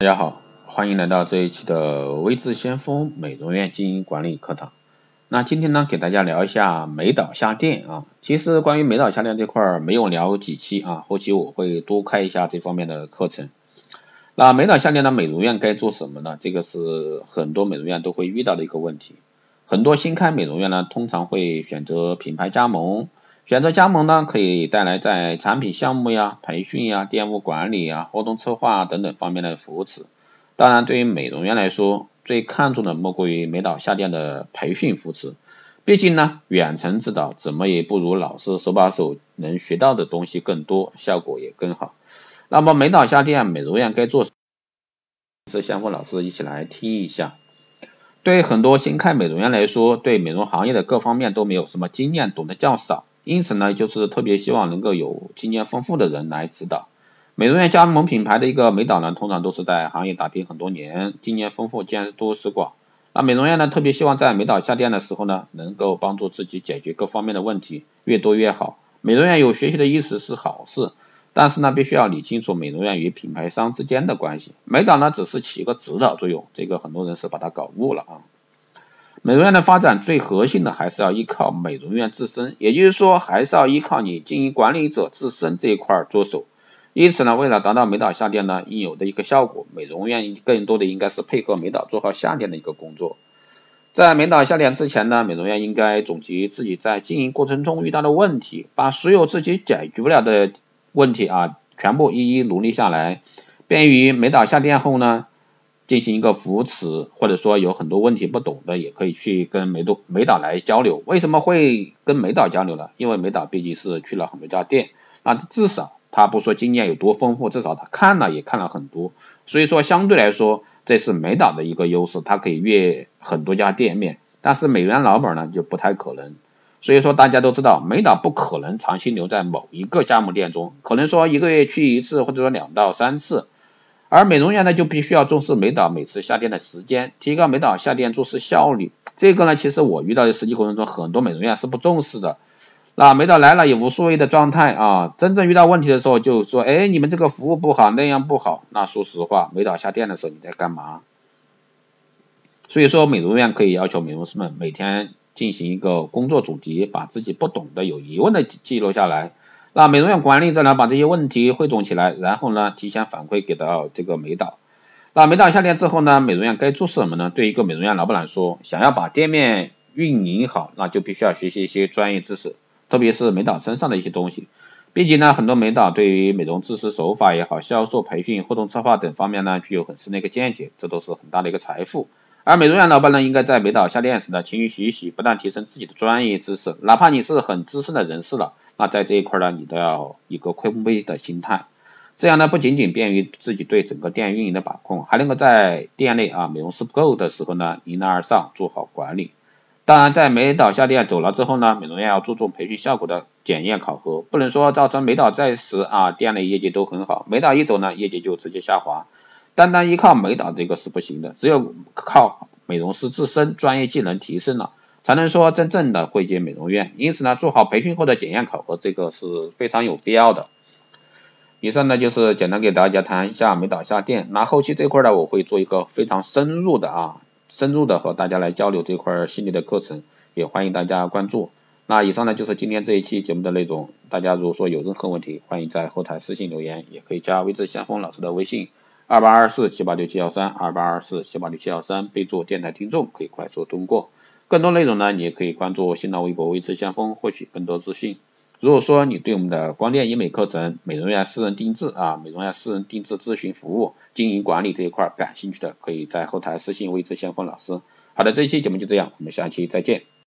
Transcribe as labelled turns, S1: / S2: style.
S1: 大家好，欢迎来到这一期的微智先锋美容院经营管理课堂。那今天呢，给大家聊一下美导下店啊。其实关于美导下店这块儿没有聊几期啊，后期我会多开一下这方面的课程。那美导下店的美容院该做什么呢？这个是很多美容院都会遇到的一个问题。很多新开美容院呢，通常会选择品牌加盟。选择加盟呢，可以带来在产品项目呀、培训呀、店务管理呀、活动策划等等方面的扶持。当然，对于美容院来说，最看重的莫过于美导下店的培训扶持。毕竟呢，远程指导怎么也不如老师手把手能学到的东西更多，效果也更好。那么，美导下店美容院该做？是相互老师一起来听一下。对很多新开美容院来说，对美容行业的各方面都没有什么经验，懂得较少。因此呢，就是特别希望能够有经验丰富的人来指导。美容院加盟品牌的一个美导呢，通常都是在行业打拼很多年，经验丰富，见多识广。那美容院呢，特别希望在美导下店的时候呢，能够帮助自己解决各方面的问题，越多越好。美容院有学习的意识是好事，但是呢，必须要理清楚美容院与品牌商之间的关系。美导呢，只是起一个指导作用，这个很多人是把它搞误了啊。美容院的发展最核心的还是要依靠美容院自身，也就是说还是要依靠你经营管理者自身这一块着手。因此呢，为了达到美导下店呢应有的一个效果，美容院更多的应该是配合美导做好下店的一个工作。在美导下店之前呢，美容院应该总结自己在经营过程中遇到的问题，把所有自己解决不了的问题啊全部一一努力下来，便于美导下店后呢。进行一个扶持，或者说有很多问题不懂的，也可以去跟美导美导来交流。为什么会跟美导交流呢？因为美导毕竟是去了很多家店，那至少他不说经验有多丰富，至少他看了也看了很多。所以说相对来说，这是美导的一个优势，他可以越很多家店面。但是美元老板呢就不太可能。所以说大家都知道，美导不可能长期留在某一个加盟店中，可能说一个月去一次，或者说两到三次。而美容院呢，就必须要重视美导每次下店的时间，提高美导下店做事效率。这个呢，其实我遇到的实际过程中，很多美容院是不重视的。那美导来了也无所谓的状态啊，真正遇到问题的时候就说，哎，你们这个服务不好，那样不好。那说实话，美导下店的时候你在干嘛？所以说，美容院可以要求美容师们每天进行一个工作总结，把自己不懂的、有疑问的记录下来。那美容院管理者呢，把这些问题汇总起来，然后呢，提前反馈给到这个美导。那美导下店之后呢，美容院该做什么呢？对一个美容院老板来说，想要把店面运营好，那就必须要学习一些专业知识，特别是美导身上的一些东西。毕竟呢，很多美导对于美容知识手法也好，销售、培训、活动策划等方面呢，具有很深的一个见解，这都是很大的一个财富。而美容院老板呢，应该在美导下店时呢，勤于学习，不断提升自己的专业知识，哪怕你是很资深的人士了，那在这一块呢，你都要一个亏空杯的心态。这样呢，不仅仅便于自己对整个店运营的把控，还能够在店内啊美容师不够的时候呢，迎难而上，做好管理。当然，在美导下店走了之后呢，美容院要注重培训效果的检验考核，不能说造成美导在时啊店内业绩都很好，美导一走呢，业绩就直接下滑。单单依靠美导这个是不行的，只有靠美容师自身专业技能提升了，才能说真正的会接美容院。因此呢，做好培训后的检验考核，这个是非常有必要的。以上呢就是简单给大家谈一下美导下店，那后期这块呢，我会做一个非常深入的啊，深入的和大家来交流这块系列的课程，也欢迎大家关注。那以上呢就是今天这一期节目的内容，大家如果说有任何问题，欢迎在后台私信留言，也可以加微智先锋老师的微信。二八二四七八六七幺三，二八二四七八六七幺三，备注电台听众，可以快速通过。更多内容呢，你也可以关注新浪微博微智先锋，获取更多资讯。如果说你对我们的光电医美课程、美容院私人定制啊、美容院私人定制咨询服务、经营管理这一块感兴趣的，可以在后台私信微智先锋老师。好的，这一期节目就这样，我们下期再见。